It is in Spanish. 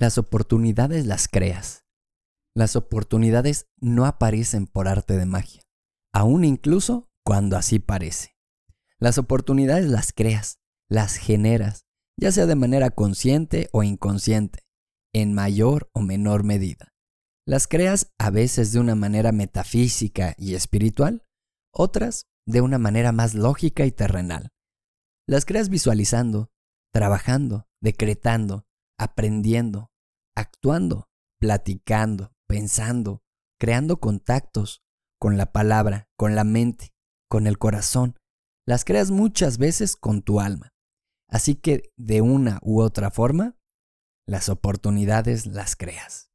Las oportunidades las creas. Las oportunidades no aparecen por arte de magia, aún incluso cuando así parece. Las oportunidades las creas, las generas, ya sea de manera consciente o inconsciente, en mayor o menor medida. Las creas a veces de una manera metafísica y espiritual, otras de una manera más lógica y terrenal. Las creas visualizando, trabajando, decretando, aprendiendo, actuando, platicando, pensando, creando contactos con la palabra, con la mente, con el corazón. Las creas muchas veces con tu alma. Así que de una u otra forma, las oportunidades las creas.